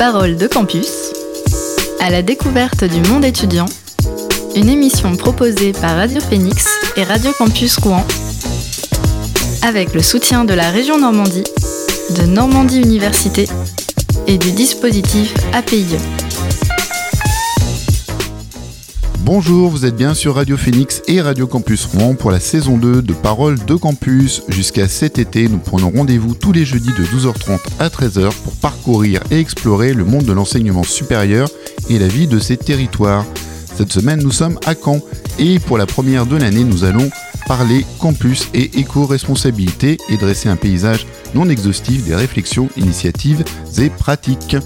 Parole de campus, à la découverte du monde étudiant, une émission proposée par Radio Phoenix et Radio Campus Rouen, avec le soutien de la région Normandie, de Normandie Université et du dispositif APIE. Bonjour, vous êtes bien sur Radio Phoenix et Radio Campus Rouen pour la saison 2 de Paroles de Campus. Jusqu'à cet été, nous prenons rendez-vous tous les jeudis de 12h30 à 13h pour parcourir et explorer le monde de l'enseignement supérieur et la vie de ces territoires. Cette semaine, nous sommes à Caen et pour la première de l'année, nous allons parler campus et éco-responsabilité et dresser un paysage non exhaustif des réflexions, initiatives et pratiques.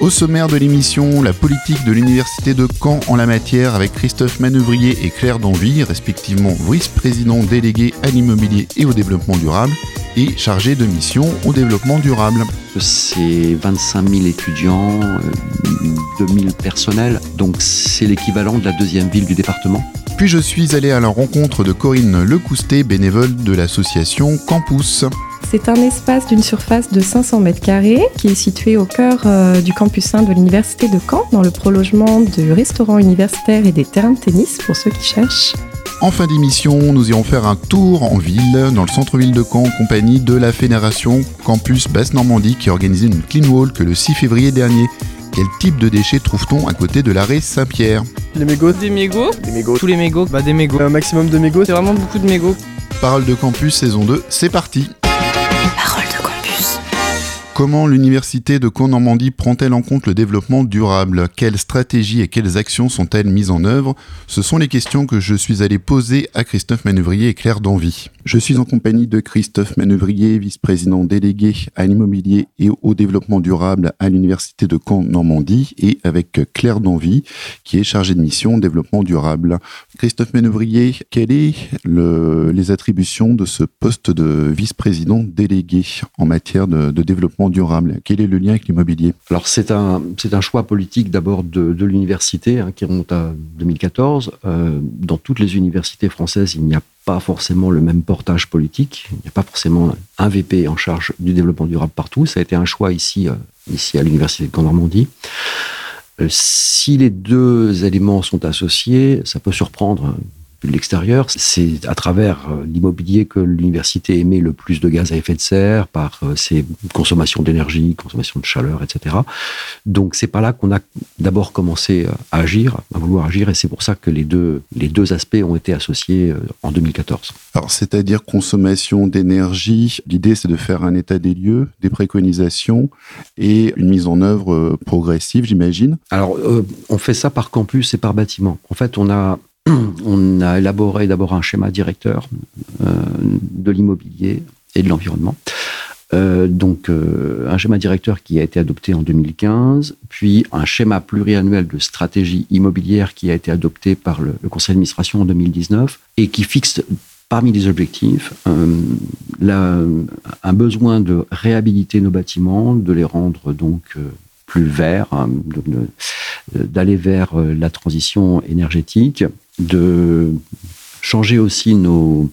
Au sommaire de l'émission, la politique de l'Université de Caen en la matière avec Christophe Manœuvrier et Claire Danvy, respectivement vice-président délégué à l'immobilier et au développement durable et chargé de mission au développement durable. C'est 25 000 étudiants, 2000 euh, personnels, donc c'est l'équivalent de la deuxième ville du département. Puis je suis allé à la rencontre de Corinne Lecoustet, bénévole de l'association Campus. C'est un espace d'une surface de 500 mètres carrés qui est situé au cœur euh, du campus 1 de l'Université de Caen, dans le prolongement du restaurant universitaire et des terrains de tennis pour ceux qui cherchent. En fin d'émission, nous irons faire un tour en ville, dans le centre-ville de Caen, en compagnie de la Fédération Campus Basse-Normandie qui a organisé une clean wall que le 6 février dernier. Quel type de déchets trouve-t-on à côté de l'arrêt Saint-Pierre? Les mégots. Des mégots. Des mégots. Tous les mégots. Bah des mégots. Un maximum de mégots. C'est vraiment beaucoup de mégots. Parole de campus saison 2, c'est parti. Comment l'université de Caen-Normandie prend-elle en compte le développement durable? Quelles stratégies et quelles actions sont-elles mises en œuvre? Ce sont les questions que je suis allé poser à Christophe Manœuvrier et Claire Danvy. Je suis en compagnie de Christophe Manœuvrier, vice-président délégué à l'immobilier et au développement durable à l'université de Caen-Normandie et avec Claire Danvy qui est chargée de mission développement durable. Christophe Manœuvrier, quelles sont les attributions de ce poste de vice-président délégué en matière de, de développement durable Quel est le lien avec l'immobilier? Alors c'est un, c'est un choix politique d'abord de, l'université hein, qui remonte à 2014. Euh, dans toutes les universités françaises, il n'y a pas forcément le même portage politique. Il n'y a pas forcément un VP en charge du développement durable partout. Ça a été un choix ici, euh, ici à l'université de Caen-Normandie. Euh, si les deux éléments sont associés, ça peut surprendre de l'extérieur. C'est à travers euh, l'immobilier que l'université émet le plus de gaz à effet de serre par euh, ses consommations d'énergie, consommation de chaleur, etc. Donc c'est pas là qu'on a d'abord commencé à agir, à vouloir agir, et c'est pour ça que les deux, les deux aspects ont été associés euh, en 2014. Alors c'est-à-dire consommation d'énergie, l'idée c'est de faire un état des lieux, des préconisations et une mise en œuvre progressive, j'imagine. Alors euh, on fait ça par campus et par bâtiment. En fait on a on a élaboré d'abord un schéma directeur euh, de l'immobilier et de l'environnement. Euh, donc euh, un schéma directeur qui a été adopté en 2015, puis un schéma pluriannuel de stratégie immobilière qui a été adopté par le, conseil d'administration en 2019 et qui fixe parmi les objectifs un besoin de réhabiliter nos bâtiments, de les rendre donc plus verts, hein, d'aller vers la transition énergétique, de changer aussi nos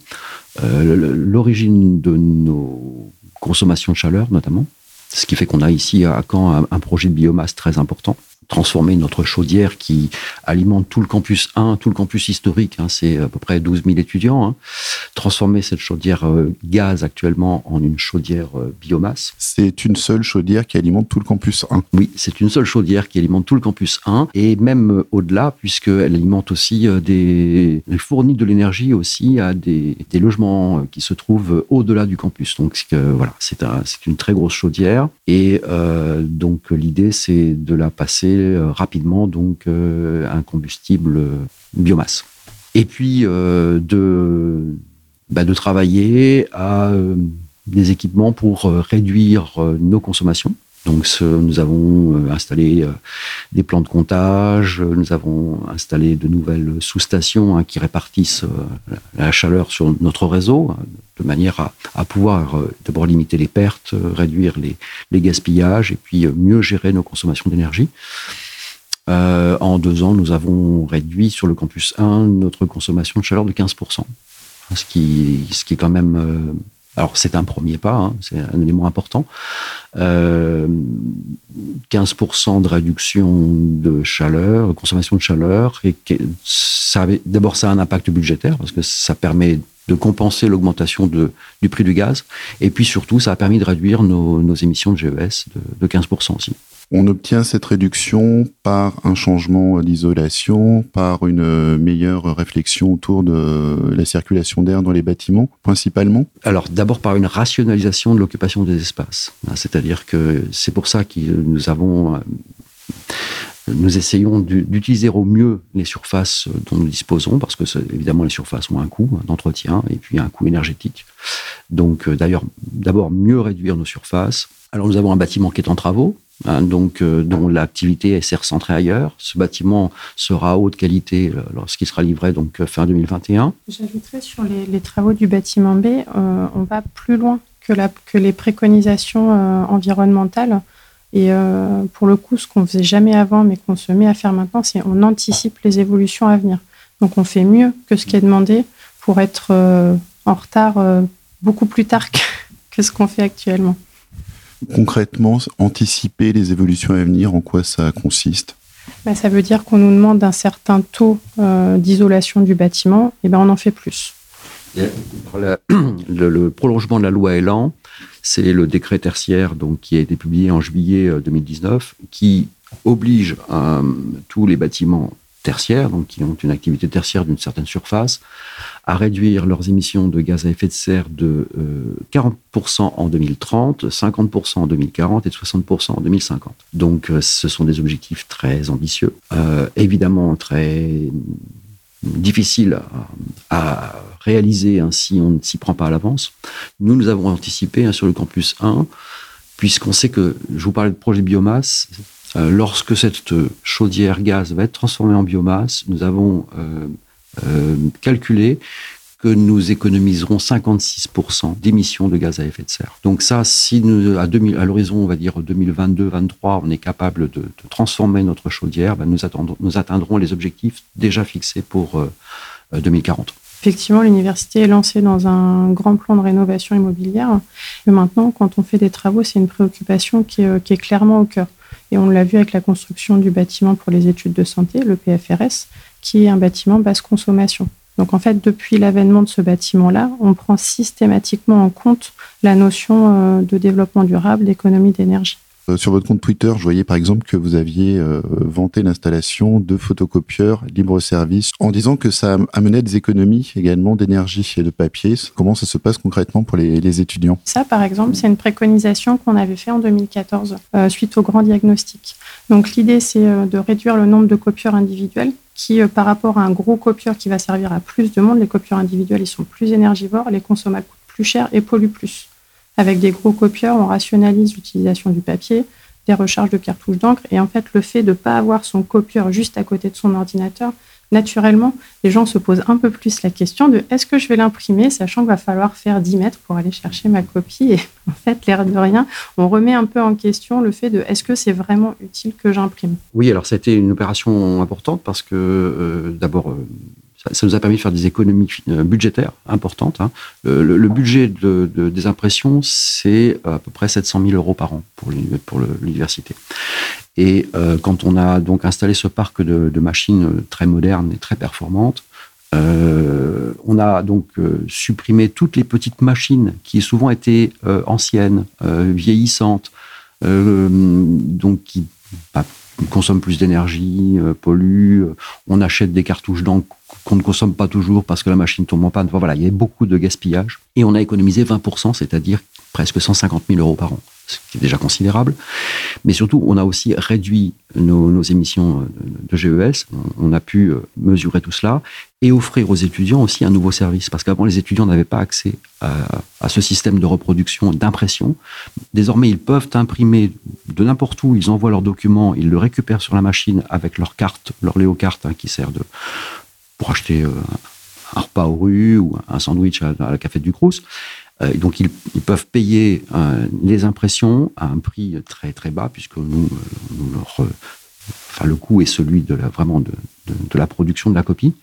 euh, l'origine de nos consommations de chaleur notamment. Ce qui fait qu'on a ici à Caen un projet de biomasse très important. Transformer notre chaudière qui alimente tout le campus 1, tout le campus historique, hein, c'est à peu près 12 000 étudiants. hein. Transformer cette chaudière euh, gaz actuellement en une chaudière euh, biomasse. C'est une seule chaudière qui alimente tout le campus 1. Oui, c'est une seule chaudière qui alimente tout le campus 1 et même euh, au-delà, puisqu'elle alimente aussi des. Elle fournit de l'énergie aussi à des, des logements qui se trouvent au-delà du campus. Donc voilà, c'est un- c'est une très grosse chaudière et donc l'idée c'est de la passer euh, rapidement donc euh, un combustible euh, biomasse. Et puis de, bah, de travailler à des équipements pour réduire nos consommations. Nous avons euh, installé euh, des plans de comptage, euh, nous avons installé de nouvelles sous-stations hein, qui répartissent la chaleur sur notre réseau, hein, de manière à, pouvoir d'abord limiter les pertes, réduire les, gaspillages et puis mieux gérer nos consommations d'énergie. En deux ans, nous avons réduit sur le campus 1 notre consommation de chaleur de 15%, ce qui, ce qui est quand même Alors c'est un premier pas, hein, c'est un élément important. 15% de réduction de chaleur, de consommation de chaleur, d'abord ça a un impact budgétaire parce que ça permet de compenser l'augmentation du prix du gaz, et puis surtout ça a permis de réduire nos, émissions de GES de 15% aussi. On obtient cette réduction par un changement d'isolation, par une meilleure réflexion autour de la circulation d'air dans les bâtiments, principalement Alors d'abord par une rationalisation de l'occupation des espaces. C'est-à-dire que c'est pour ça que nous avons euh, nous essayons d'utiliser au mieux les surfaces dont nous disposons, parce que évidemment les surfaces ont un coût d'entretien et puis un coût énergétique. Donc euh, d'ailleurs, d'abord mieux réduire nos surfaces. Alors nous avons un bâtiment qui est en travaux, Hein, donc euh, dont l'activité s'est recentrée ailleurs. Ce bâtiment sera haute qualité euh, lorsqu'il sera livré donc fin 2021. J'ajouterais sur les, travaux du bâtiment B, on va plus loin que les préconisations environnementales. Et pour le coup, ce qu'on faisait jamais avant, mais qu'on se met à faire maintenant, c'est on anticipe les évolutions à venir. Donc on fait mieux que ce qui est demandé pour être en retard beaucoup plus tard que ce qu'on fait actuellement concrètement, anticiper les évolutions à venir, en quoi ça consiste? Bah, Ça veut dire qu'on nous demande un certain taux euh, d'isolation du bâtiment, et ben on en fait plus. Le, prolongement de la loi Elan, c'est le décret tertiaire donc, qui a été publié en juillet 2019, euh, qui oblige euh, tous les bâtiments tertiaires, donc qui ont une activité tertiaire d'une certaine surface, à réduire leurs émissions de gaz à effet de serre de 40% euh, en 2030, 50% en 2040 et 60% en 2050. Donc ce sont des objectifs très ambitieux, évidemment très difficiles à, réaliser hein, si on ne s'y prend pas à l'avance. Nous, nous avons anticipé hein, sur le campus 1, puisqu'on sait que, je vous parlais de projet biomasse, euh, lorsque cette chaudière gaz va être transformée en biomasse, nous avons euh, euh, calculé que nous économiserons 56% d'émissions de gaz à effet de serre. Donc ça, si nous, à, à l'horizon, on va dire 2022-2023, on est capable de, transformer notre chaudière, ben nous, nous, atteindrons les objectifs déjà fixés pour 2040. Effectivement, l'université est lancée dans un grand plan de rénovation immobilière. Mais maintenant, quand on fait des travaux, c'est une préoccupation qui est clairement au cœur. Et on l'a vu avec la construction du bâtiment pour les études de santé, le PFRS, qui est un bâtiment basse consommation. Donc en fait, depuis l'avènement de ce bâtiment-là, on prend systématiquement en compte la notion euh, de développement durable, d'économie d'énergie. Euh, sur votre compte Twitter, je voyais par exemple que vous aviez euh, vanté l'installation de photocopieurs libre-service en disant que ça amenait des économies également d'énergie et de papier. Comment ça se passe concrètement pour les, étudiants? Ça, par exemple, c'est une préconisation qu'on avait fait en 2014 euh, suite au grand diagnostic. Donc l'idée, c'est de réduire le nombre de copieurs individuels qui, par rapport à un gros copieur qui va servir à plus de monde, les copieurs individuels, ils sont plus énergivores, les consommables coûtent plus cher et polluent plus. Avec des gros copieurs, on rationalise l'utilisation du papier, des recharges de cartouches d'encre. Et en fait, le fait de ne pas avoir son copieur juste à côté de son ordinateur, naturellement, les gens se posent un peu plus la question de est-ce que je vais l'imprimer, sachant qu'il va falloir faire 10 mètres pour aller chercher ma copie? Et en fait, l'air de rien, on remet un peu en question le fait de est-ce que c'est vraiment utile que j'imprime? Oui, alors c'était une opération importante parce que euh, d'abord, euh, ça, nous a permis de faire des économies euh, budgétaires importantes. Hein. Le, budget de, des impressions, c'est à peu près 700 000 euros par an pour l'université. Et euh, quand on a donc installé ce parc de, machines très modernes et très performantes, euh, on a donc supprimé toutes les petites machines qui souvent étaient anciennes, vieillissantes, donc qui consomment plus d'énergie, polluent. On achète des cartouches d'encre qu'on ne consomme pas toujours parce que la machine tombe en panne. Voilà, il y a beaucoup de gaspillage. Et on a économisé 20%, c'est-à-dire presque 150 000 euros par an, ce qui est déjà considérable. Mais surtout, on a aussi réduit nos, émissions de GES. On a pu euh, mesurer tout cela et offrir aux étudiants aussi un nouveau service. Parce qu'avant, les étudiants n'avaient pas accès à, ce système de reproduction, d'impression. Désormais, ils peuvent imprimer de n'importe où. Ils envoient leurs documents, ils le récupèrent sur la machine avec leur carte, leur Léo carte hein, qui sert pour acheter euh, un repas aux rues ou un sandwich à, la café du Crous. Euh, donc ils, peuvent payer euh, les impressions à un prix très très bas puisque nous, enfin le coût est celui de la vraiment de, la production de la copie.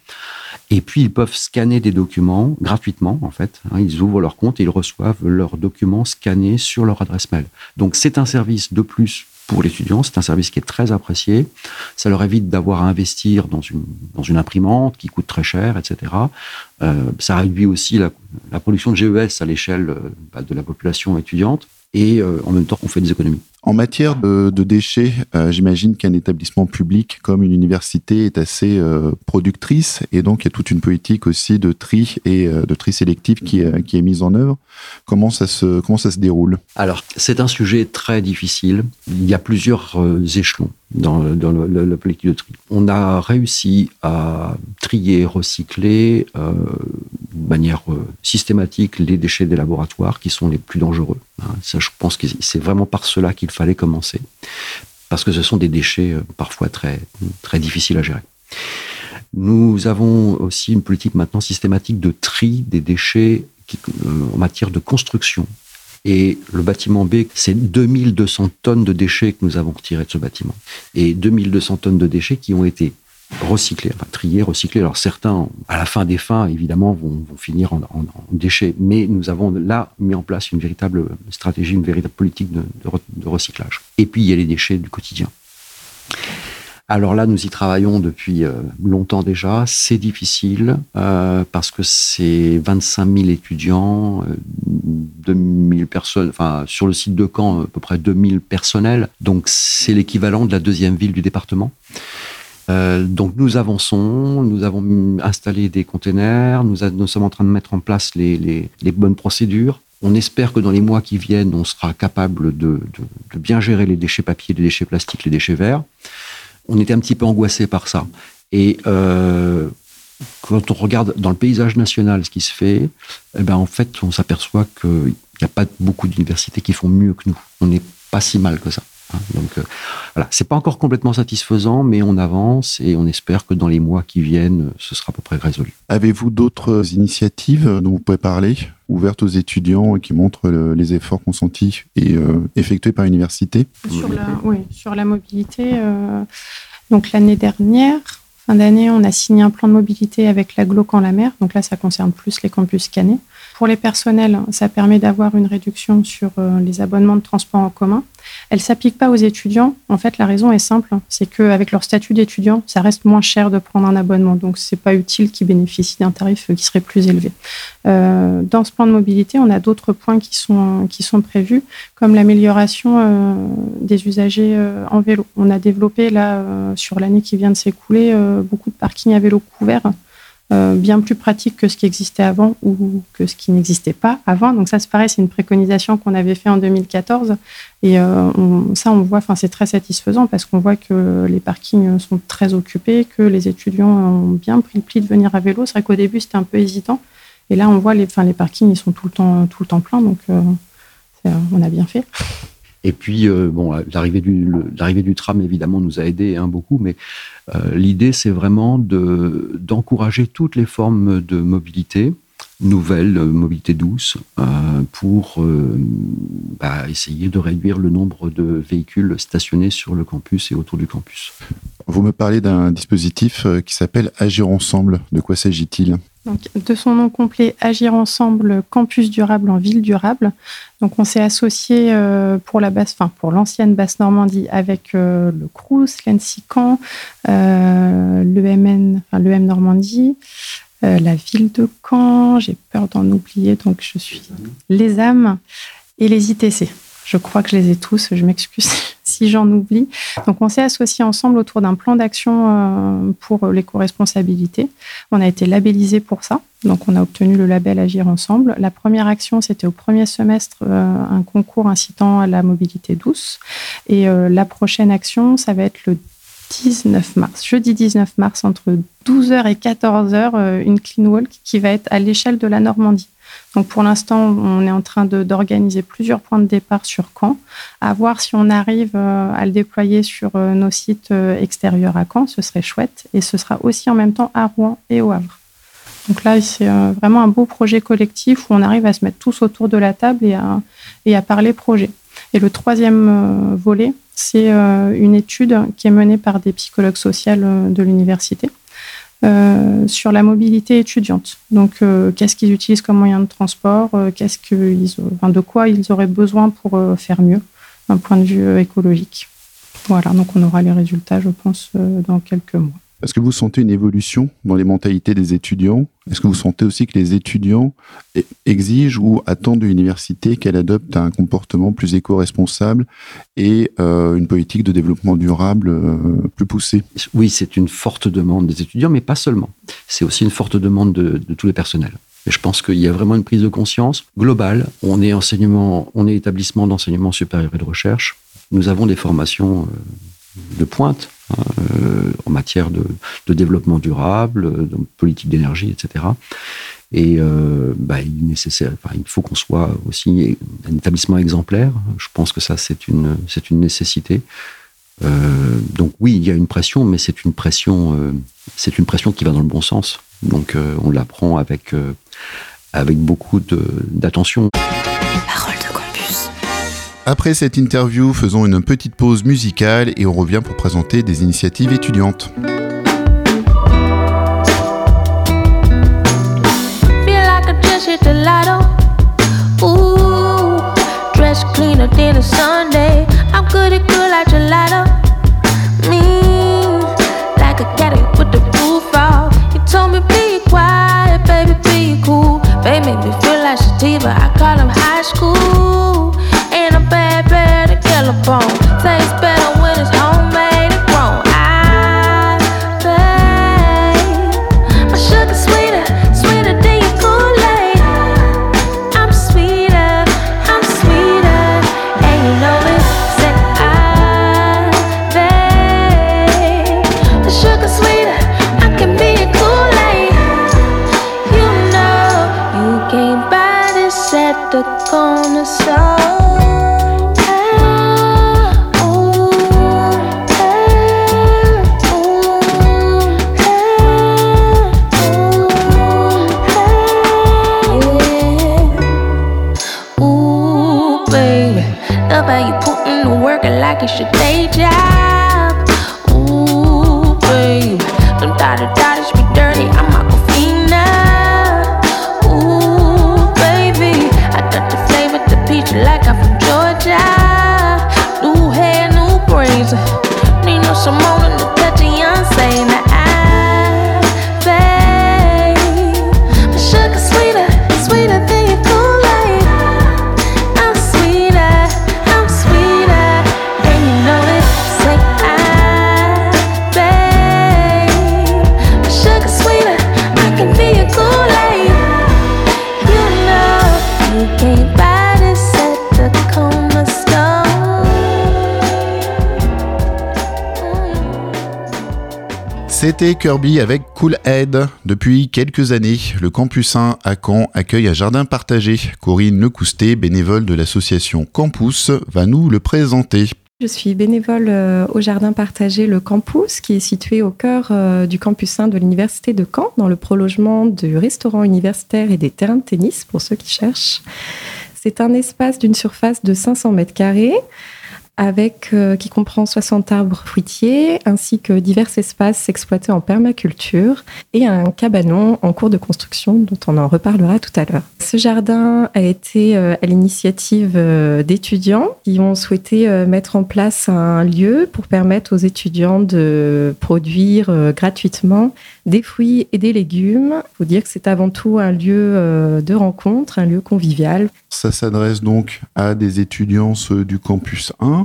Et puis, ils peuvent scanner des documents gratuitement, en fait. Hein. ils ouvrent leur compte et ils reçoivent leurs documents scannés sur leur adresse mail. Donc, c'est un service de plus pour l'étudiant. C'est un service qui est très apprécié. Ça leur évite d'avoir à investir dans une, dans une imprimante qui coûte très cher, etc. Euh, ça réduit aussi la, la, production de GES à l'échelle euh, bah, de la population étudiante. Et euh, en même temps, on fait des économies. En matière de, déchets, euh, j'imagine qu'un établissement public comme une université est assez euh, productrice et donc il y a toute une politique aussi de tri et euh, de tri sélectif qui, qui, est mise en œuvre. Comment ça se, comment ça se déroule? Alors, c'est un sujet très difficile. Il y a plusieurs échelons dans, dans le, la politique de tri. On a réussi à trier, recycler de manière systématique les déchets des laboratoires qui sont les plus dangereux. Hein, ça, je pense que c'est vraiment par cela qu'il fallait commencer, parce que ce sont des déchets euh, parfois très, très difficiles à gérer. Nous avons aussi une politique maintenant systématique de tri des déchets euh, en matière de construction. Et le bâtiment B, c'est 2200 tonnes de déchets que nous avons retirés de ce bâtiment. Et 2200 tonnes de déchets qui ont été recycler, enfin trier, recycler. Alors certains, à la fin des fins, évidemment, vont, finir en, déchets, mais nous avons là mis en place une véritable stratégie, une véritable politique de, recyclage. Et puis il y a les déchets du quotidien. Alors là, nous y travaillons depuis euh, longtemps déjà. C'est difficile euh, parce que c'est 25 000 étudiants, 2000 euh, personnes, enfin sur le site de Caen, à peu près 2000 personnels. Donc c'est l'équivalent de la deuxième ville du département. Euh, donc nous avançons, nous avons installé des containers, nous, sommes en train de mettre en place les, bonnes procédures. On espère que dans les mois qui viennent, on sera capable de, bien gérer les déchets papier, les déchets plastiques, les déchets verts. On était un petit peu angoissé par ça. Et euh, quand on regarde dans le paysage national ce qui se fait, eh ben en fait, on s'aperçoit qu'il n'y a pas beaucoup d'universités qui font mieux que nous. On n'est pas si mal que ça. Hein, donc euh, voilà, c'est pas encore complètement satisfaisant, mais on avance et on espère que dans les mois qui viennent, ce sera à peu près résolu. Avez-vous d'autres initiatives dont vous pouvez parler, ouvertes aux étudiants et qui montrent les efforts consentis et euh, effectués par l'université? Sur la, Oui, sur la mobilité. Euh, donc l'année dernière, fin d'année, on a signé un plan de mobilité avec la en la mer. Donc là, ça concerne plus les campus cannés. Pour les personnels, ça permet d'avoir une réduction sur euh, les abonnements de transport en commun. Elle s'applique pas aux étudiants. En fait, la raison est simple, c'est qu'avec leur statut d'étudiant, ça reste moins cher de prendre un abonnement. Donc, c'est pas utile qu'ils bénéficient d'un tarif qui serait plus élevé. Euh, dans ce plan de mobilité, on a d'autres points qui sont prévus, comme l'amélioration euh, des usagers en vélo. On a développé là sur l'année qui vient de s'écouler beaucoup de parkings à vélo couverts euh, bien plus pratique que ce qui existait avant ou que ce qui n'existait pas avant. Donc ça, c'est pareil, c'est une préconisation qu'on avait fait en 2014. Et euh, ça, on voit, enfin, c'est très satisfaisant parce qu'on voit que les parkings sont très occupés, que les étudiants ont bien pris le pli de venir à vélo. C'est vrai qu'au début, c'était un peu hésitant. Et là, on voit les, enfin, les parkings, ils sont tout le temps, tout le temps pleins. Donc, euh, on a bien fait. Et puis, euh, bon, l'arrivée du, tram, évidemment, nous a aidé hein, beaucoup, mais euh, l'idée, c'est vraiment de, d'encourager toutes les formes de mobilité, nouvelle euh, mobilité douce, pour bah, essayer de réduire le nombre de véhicules stationnés sur le campus et autour du campus. Vous me parlez d'un dispositif qui s'appelle Agir ensemble. De quoi s'agit-il? Donc, de son nom complet, Agir ensemble, campus durable en ville durable. Donc, on s'est associé euh, pour la enfin, pour l'ancienne basse Normandie avec euh, le CRUS, l'ENSICAN, euh, l'EMN, enfin, l'EM Normandie, euh, la ville de Caen. J'ai peur d'en oublier, donc je suis les âmes et les ITC. Je crois que je les ai tous, je m'excuse si j'en oublie. Donc on s'est associés ensemble autour d'un plan d'action euh, pour l'éco-responsabilité. On a été labellisé pour ça, donc on a obtenu le label Agir ensemble. La première action, c'était au premier semestre euh, un concours incitant à la mobilité douce. Et euh, la prochaine action, ça va être le 19 mars, jeudi 19 mars, entre 12h et 14h, une clean walk qui va être à l'échelle de la Normandie. Donc pour l'instant, on est en train d'organiser plusieurs points de départ sur Caen, à voir si on arrive euh, à le déployer sur euh, nos sites euh, extérieurs à Caen, ce serait chouette. Et ce sera aussi en même temps à Rouen et au Havre. Donc là, c'est vraiment un beau projet collectif où on arrive à se mettre tous autour de la table et à, et à parler projet. Et le troisième volet, c'est une étude qui est menée par des psychologues sociaux de l'université sur la mobilité étudiante. Donc, qu'est-ce qu'ils utilisent comme moyen de transport Qu'est-ce qu'ils, enfin, de quoi ils auraient besoin pour faire mieux d'un point de vue écologique Voilà, donc on aura les résultats, je pense, dans quelques mois. Est-ce que vous sentez une évolution dans les mentalités des étudiants? Est-ce que vous sentez aussi que les étudiants e-, exigent ou attendent de l'université qu'elle adopte un comportement plus éco-responsable et euh, une politique de développement durable euh, plus poussée? Oui, c'est une forte demande des étudiants, mais pas seulement. C'est aussi une forte demande de, tous les personnels. Je pense qu'il y a vraiment une prise de conscience globale. On est enseignement, on est établissement d'enseignement supérieur et de recherche. Nous avons des formations euh, de pointe euh, en matière de, développement durable, de politique d'énergie, etc. Et euh, bah, il, faut qu'on soit aussi un établissement exemplaire. Je pense que ça, c'est une, c'est une nécessité. Euh, donc oui, il y a une pression, mais c'est une pression, c'est une pression qui va dans le bon sens. Donc on la prend avec, avec beaucoup d'attention. Après cette interview, faisons une petite pause musicale et on revient pour présenter des initiatives étudiantes. the corner south C'était Kirby avec Cool Head. Depuis quelques années, le campus 1 à Caen accueille un jardin partagé. Corinne Lecoustet, bénévole de l'association Campus, va nous le présenter. Je suis bénévole euh, au jardin partagé Le Campus, qui est situé au cœur euh, du campus 1 de l'Université de Caen, dans le prolongement du restaurant universitaire et des terrains de tennis, pour ceux qui cherchent. C'est un espace d'une surface de 500 mètres carrés avec euh, qui comprend 60 arbres fruitiers ainsi que divers espaces exploités en permaculture et un cabanon en cours de construction dont on en reparlera tout à l'heure. Ce jardin a été euh, à l'initiative euh, d'étudiants qui ont souhaité mettre en place un lieu pour permettre aux étudiants de produire gratuitement des fruits et des légumes. Il faut dire que c'est avant tout un lieu de rencontre, un lieu convivial. Ça s'adresse donc à des étudiants du campus 1,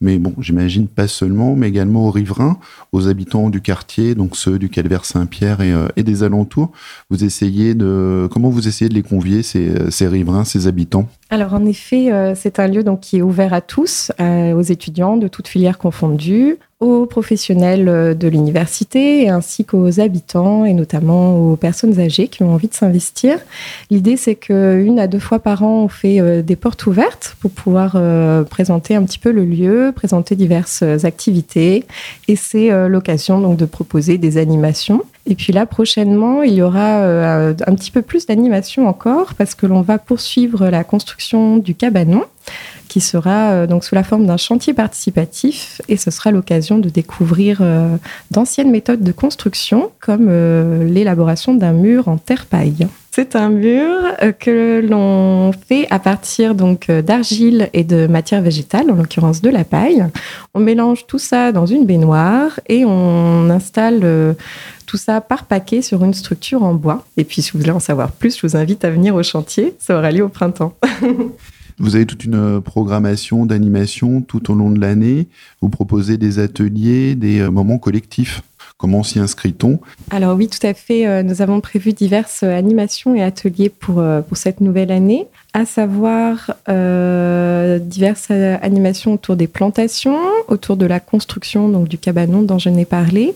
mais bon, j'imagine pas seulement, mais également aux riverains, aux habitants du quartier, donc ceux du Calvaire Saint-Pierre et, euh, des alentours. Vous essayez de, comment vous essayez de les convier, ces, riverains, ces habitants? Alors en effet, euh, c'est un lieu donc qui est ouvert à tous, euh, aux étudiants de toutes filières confondues, aux professionnels de l'université ainsi qu'aux habitants et notamment aux personnes âgées qui ont envie de s'investir. L'idée, c'est qu'une à deux fois par an, on fait des portes ouvertes pour pouvoir présenter un petit peu le lieu, présenter diverses activités et c'est l'occasion donc de proposer des animations. Et puis là, prochainement, il y aura un petit peu plus d'animation encore parce que l'on va poursuivre la construction du cabanon qui sera donc sous la forme d'un chantier participatif et ce sera l'occasion de découvrir d'anciennes méthodes de construction comme l'élaboration d'un mur en terre paille. C'est un mur euh, que l'on fait à partir donc euh, d'argile et de matière végétale, en l'occurrence de la paille. On mélange tout ça dans une baignoire et on installe euh, tout ça par paquet sur une structure en bois. Et puis, si vous voulez en savoir plus, je vous invite à venir au chantier. Ça aura lieu au printemps. Vous avez toute une programmation d'animation tout au long de l'année. Vous proposez des ateliers, des moments collectifs. Comment s'y inscrit-on? Alors oui, tout à fait. Euh, nous avons prévu diverses animations et ateliers pour, euh, pour cette nouvelle année à savoir euh, diverses animations autour des plantations, autour de la construction donc du cabanon dont je n'ai parlé,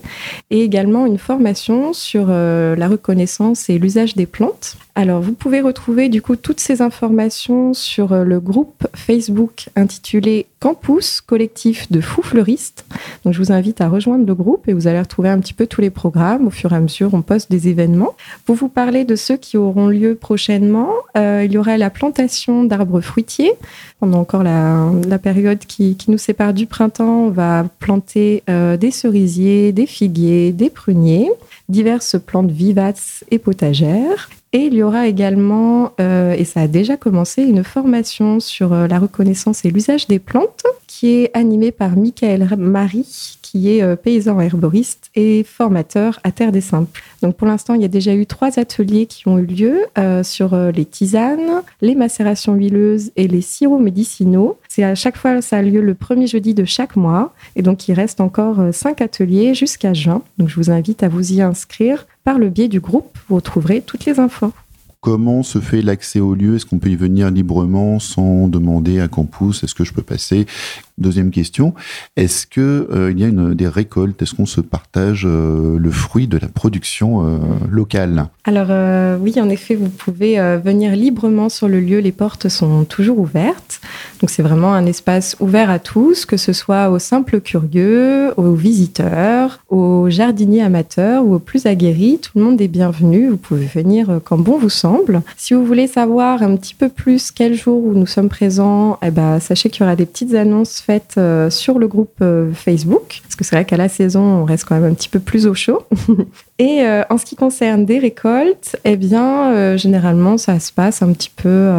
et également une formation sur euh, la reconnaissance et l'usage des plantes. Alors vous pouvez retrouver du coup toutes ces informations sur euh, le groupe Facebook intitulé Campus collectif de fous fleuristes. Donc je vous invite à rejoindre le groupe et vous allez retrouver un petit peu tous les programmes. Au fur et à mesure, on poste des événements. Pour vous parler de ceux qui auront lieu prochainement, il y aura la plantation d'arbres fruitiers. Pendant encore la, période qui, nous sépare du printemps, on va planter euh, des cerisiers, des figuiers, des pruniers, diverses plantes vivaces et potagères. Et il y aura également, euh, et ça a déjà commencé, une formation sur euh, la reconnaissance et l'usage des plantes qui est animée par Michael Marie, qui est paysan herboriste et formateur à Terre des Simples. Donc pour l'instant, il y a déjà eu trois ateliers qui ont eu lieu euh, sur euh, les tisanes, les macérations huileuses et les sirops médicinaux. C'est à chaque fois, ça a lieu le premier jeudi de chaque mois. Et donc il reste encore cinq ateliers jusqu'à juin. Donc je vous invite à vous y inscrire par le biais du groupe. Vous retrouverez toutes les infos. Comment se fait l'accès au lieu? Est-ce qu'on peut y venir librement sans demander à campus? Est-ce que je peux passer? Deuxième question, est-ce qu'il euh, il y a une, des récoltes Est-ce qu'on se partage euh, le fruit de la production euh, locale? Alors oui, en effet, vous pouvez venir librement sur le lieu. Les portes sont toujours ouvertes. Donc c'est vraiment un espace ouvert à tous, que ce soit aux simples curieux, aux visiteurs, aux jardiniers amateurs ou aux plus aguerris. Tout le monde est bienvenu. Vous pouvez venir quand bon vous semble. Si vous voulez savoir un petit peu plus quel jour où nous sommes présents, eh ben, sachez qu'il y aura des petites annonces faites euh, sur le groupe euh, Facebook, parce que c'est vrai qu'à la saison, on reste quand même un petit peu plus au chaud. Et euh, en ce qui concerne des récoltes, eh bien, généralement, ça se passe un petit peu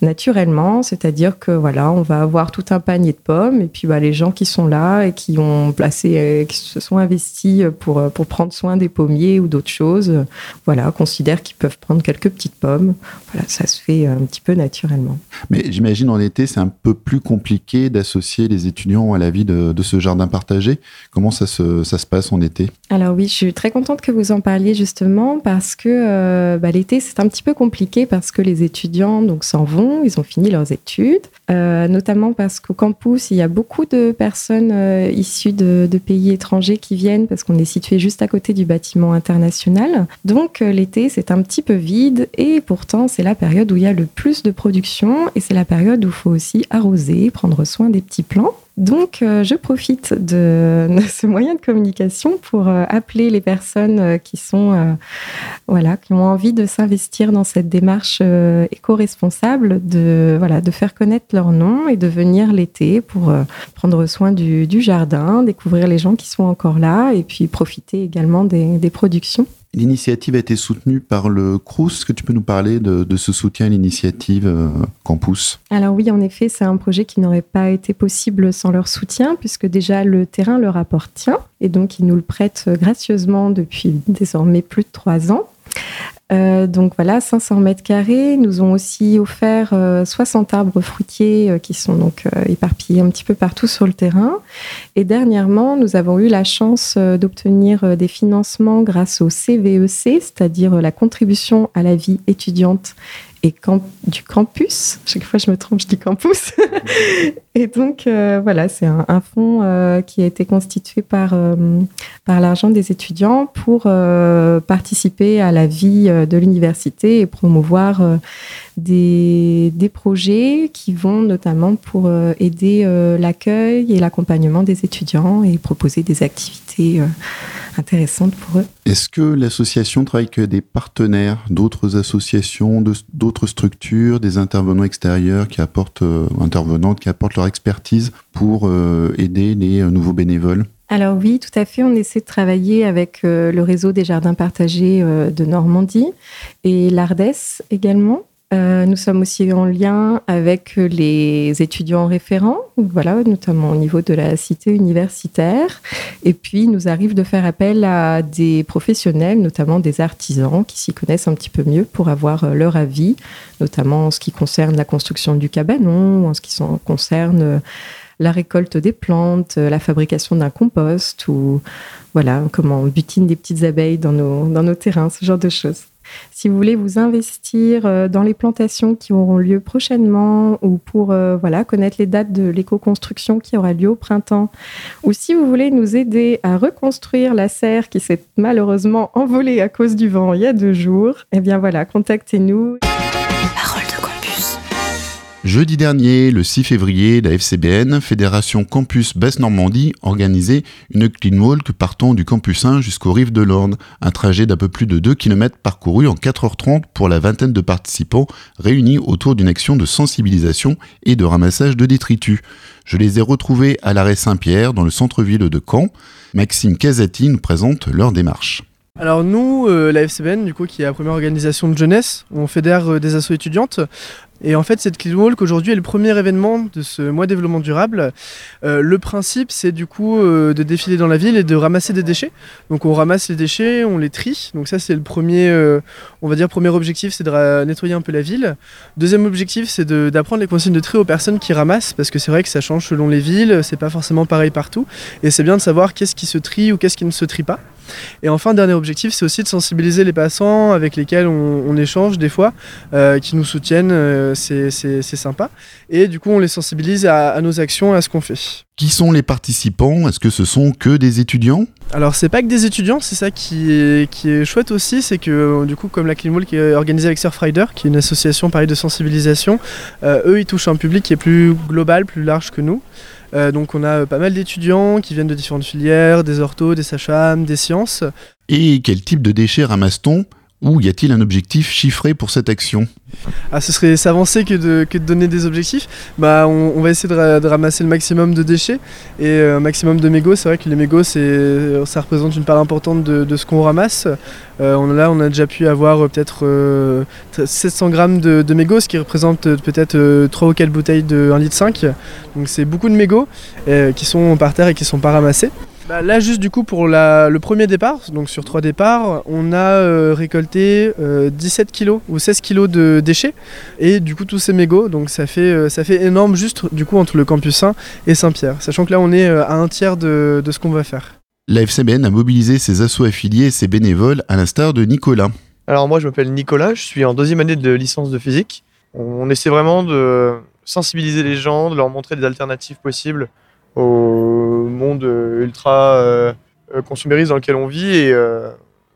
naturellement, c'est-à-dire que voilà, on va avoir tout un panier de pommes, et puis bah, les gens qui sont là et qui ont placé, qui se sont investis pour pour prendre soin des pommiers ou d'autres choses, voilà, considèrent qu'ils peuvent prendre quelques petites pommes. Voilà, ça se fait un petit peu naturellement. Mais j'imagine en été, c'est un peu plus compliqué d'associer associer les étudiants à la vie de, ce jardin partagé. Comment ça se, ça se, passe en été? Alors oui, je suis très contente que vous en parliez justement parce que euh, bah, l'été, c'est un petit peu compliqué parce que les étudiants donc s'en vont, ils ont fini leurs études, euh, notamment parce qu'au campus, il y a beaucoup de personnes euh, issues de, de, pays étrangers qui viennent parce qu'on est situé juste à côté du bâtiment international. Donc l'été, c'est un petit peu vide et pourtant, c'est la période où il y a le plus de production et c'est la période où il faut aussi arroser, prendre soin des petits plans. Donc, euh, je profite de, ce moyen de communication pour euh, appeler les personnes euh, qui ont envie de s'investir dans cette démarche éco-responsable, de faire connaître leur nom et de venir l'été pour prendre soin du, jardin, découvrir les gens qui sont encore là et puis profiter également des productions. L'initiative a été soutenue par le CRUS. Est-ce que tu peux nous parler de, ce soutien à l'initiative euh, Campus? Alors oui, en effet, c'est un projet qui n'aurait pas été possible sans leur soutien, puisque déjà le terrain leur appartient, et donc ils nous le prêtent gracieusement depuis désormais plus de trois ans. Euh, donc voilà, 500 mètres carrés. Nous ont aussi offert 60 euh, arbres fruitiers euh, qui sont donc éparpillés un petit peu partout sur le terrain. Et dernièrement, nous avons eu la chance d'obtenir des financements grâce au CVEC, e c'est-à-dire la contribution à la vie étudiante et du campus. Chaque fois, je me trompe, je dis campus. et donc, euh, voilà, c'est un, fonds euh, qui a été constitué par, euh, par l'argent des étudiants pour participer à la vie de l'université et promouvoir des, des, projets qui vont notamment pour aider l'accueil et l'accompagnement des étudiants et proposer des activités intéressantes pour eux. Est-ce que l'association travaille avec des partenaires, d'autres associations, d'autres d'autres structures, des intervenants extérieurs qui apportent, intervenantes qui apportent leur expertise pour aider les nouveaux bénévoles alors oui, tout à fait. On essaie de travailler avec le réseau des jardins partagés de Normandie et l'Ardès également. Euh, nous sommes aussi en lien avec les étudiants référents, voilà, notamment au niveau de la cité universitaire. Et puis, il nous arrive de faire appel à des professionnels, notamment des artisans qui s'y connaissent un petit peu mieux pour avoir euh, leur avis, notamment en ce qui concerne la construction du cabanon, en ce qui concerne euh, la récolte des plantes, la fabrication d'un compost ou voilà, comment on butine des petites abeilles dans nos, dans nos terrains, ce genre de choses. Si vous voulez vous investir euh, dans les plantations qui auront lieu prochainement ou pour euh, voilà, connaître les dates de l'éco-construction qui aura lieu au printemps, ou si vous voulez nous aider à reconstruire la serre qui s'est malheureusement envolée à cause du vent il y a deux jours, eh bien voilà, contactez-nous. Jeudi dernier, le 6 février, la FCBN, Fédération Campus Basse-Normandie, organisait une clean walk partant du campus 1 jusqu'aux rives de l'Orne, un trajet d'un peu plus de 2 km parcouru en 4h30 pour la vingtaine de participants réunis autour d'une action de sensibilisation et de ramassage de détritus. Je les ai retrouvés à l'arrêt Saint-Pierre, dans le centre-ville de Caen. Maxime Casati nous présente leur démarche. Alors nous, euh, la FCBN, du coup, qui est la première organisation de jeunesse, on fédère euh, des assos étudiantes. Et en fait, cette Clean Walk aujourd'hui est le premier événement de ce mois développement durable. Euh, le principe, c'est du coup de défiler dans la ville et de ramasser des déchets. Donc on ramasse les déchets, on les trie. Donc ça, c'est le premier, on va dire, premier objectif, c'est de nettoyer un peu la ville. Deuxième objectif, c'est d'apprendre les consignes de tri aux personnes qui ramassent, parce que c'est vrai que ça change selon les villes, c'est pas forcément pareil partout. Et c'est bien de savoir qu'est-ce qui se trie ou qu'est-ce qui ne se trie pas. Et enfin, dernier objectif, c'est aussi de sensibiliser les passants avec lesquels on, échange des fois, qui nous soutiennent c'est sympa. Et du coup, on les sensibilise à, nos actions, à ce qu'on fait. Qui sont les participants? Est-ce que ce sont que des étudiants? Alors c'est pas que des étudiants, c'est ça qui est, qui est chouette aussi, c'est que du coup comme la Clean qui est organisée avec Surfrider, qui est une association pareil de sensibilisation, euh, eux ils touchent un public qui est plus global, plus large que nous. Euh, donc on a pas mal d'étudiants qui viennent de différentes filières, des orthos, des sages des sciences. Et quel type de déchets ramasse-t-on? Ou y a-t-il un objectif chiffré pour cette action? Ah, ce serait s'avancer que de, donner des objectifs. Bah, on, va essayer de, ramasser le maximum de déchets et euh, un maximum de mégots. C'est vrai que les mégots, ça représente une part importante de, ce qu'on ramasse. Euh, on, là, on a déjà pu avoir euh, peut-être 700 grammes de, de, mégots, ce qui représente peut-être 3 ou 4 bouteilles de 1 litre 5. Donc c'est beaucoup de mégots qui sont par terre et qui ne sont pas ramassés. Bah, là, juste du coup, pour le premier départ, donc sur trois départs, on a euh, récolté 17 euh, kilos ou 16 kilos de déchets et du coup tous ces mégots. Donc ça fait, euh, ça fait énorme juste du coup entre le campus 1 et Saint-Pierre. Sachant que là, on est à un tiers de, ce qu'on va faire. La FCBN a mobilisé ses assos affiliés et ses bénévoles à l'instar de Nicolas. Alors moi, je m'appelle Nicolas, je suis en deuxième année de licence de physique. On essaie vraiment de sensibiliser les gens, de leur montrer des alternatives possibles au monde ultra euh, euh, consumériste dans lequel on vit. Et euh,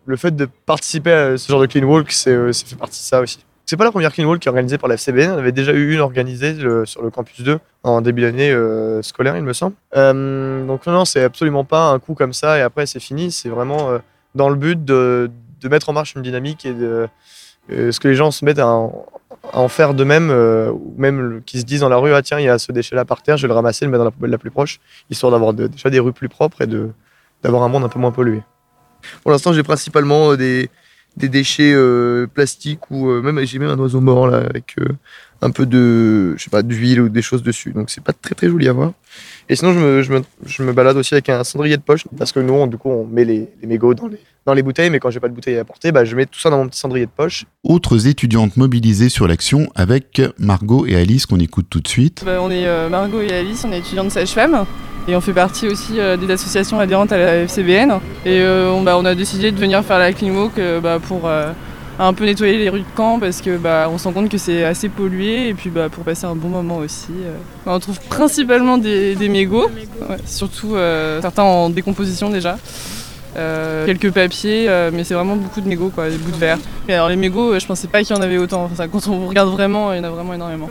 le fait de participer à ce genre de clean walk, c'est, fait partie de ça aussi. C'est pas la première clean walk qui est organisée par la FCBN. On avait déjà eu une organisée sur le campus 2 en début d'année scolaire, il me semble. donc non, non, c'est absolument pas un coup comme ça et après c'est fini. C'est vraiment dans le but de, de, mettre en marche une dynamique et de ce que les gens se mettent à, en faire de même, euh, ou même qui se disent dans la rue, ah tiens, il y a ce déchet-là par terre, je vais le ramasser, le mettre dans la poubelle la plus proche, histoire d'avoir déjà des rues plus propres et d'avoir un monde un peu moins pollué. Pour l'instant, j'ai principalement euh, des, déchets euh, plastiques ou même j'ai même un oiseau mort là avec un peu de je sais pas d'huile ou des choses dessus. Donc c'est pas très très joli à voir. Et sinon je me, je me, je me balade aussi avec un cendrier de poche parce que nous on, du coup on met les, les mégots dans les, dans les bouteilles. Mais quand j'ai pas de bouteille à porter bah, je mets tout ça dans mon petit cendrier de poche. Autres étudiantes mobilisées sur l'action avec Margot et Alice qu'on écoute tout de suite. Bah, on est euh, Margot et Alice on est étudiantes sage-femme. Et on fait partie aussi euh, des associations adhérentes à la FCBN et euh, on, bah, on, a décidé de venir faire la clean walk bah, pour un peu nettoyer les rues de Caen parce que bah, on se rend compte que c'est assez pollué et puis bah, pour passer un bon moment aussi. Euh. on trouve principalement des, mégots, surtout euh, certains en décomposition déjà. Euh, quelques papiers, euh, mais c'est vraiment beaucoup de mégots, quoi, des bouts de verre. Et alors les mégots, euh, je pensais pas qu'il y en avait autant. Enfin, quand on regarde vraiment, il y en a vraiment énormément.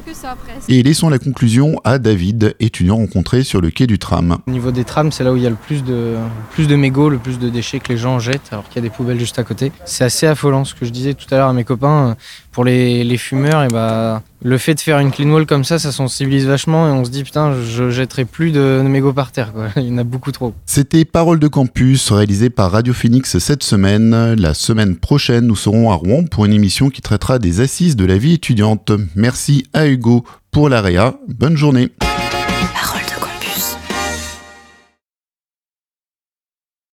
Et laissons la conclusion à David, étudiant rencontré sur le quai du tram. Au niveau des trams, c'est là où il y a le plus de, plus de mégots, le plus de déchets que les gens jettent, alors qu'il y a des poubelles juste à côté. C'est assez affolant, ce que je disais tout à l'heure à mes copains. Pour les, fumeurs, et bah, le fait de faire une clean wall comme ça, ça sensibilise vachement et on se dit putain, je jetterai plus de, de mégots par terre. Il y en a beaucoup trop. C'était Parole de Campus, réalisé par Radio Phoenix cette semaine. La semaine prochaine, nous serons à Rouen pour une émission qui traitera des assises de la vie étudiante. Merci à Hugo pour l'AREA. Bonne journée.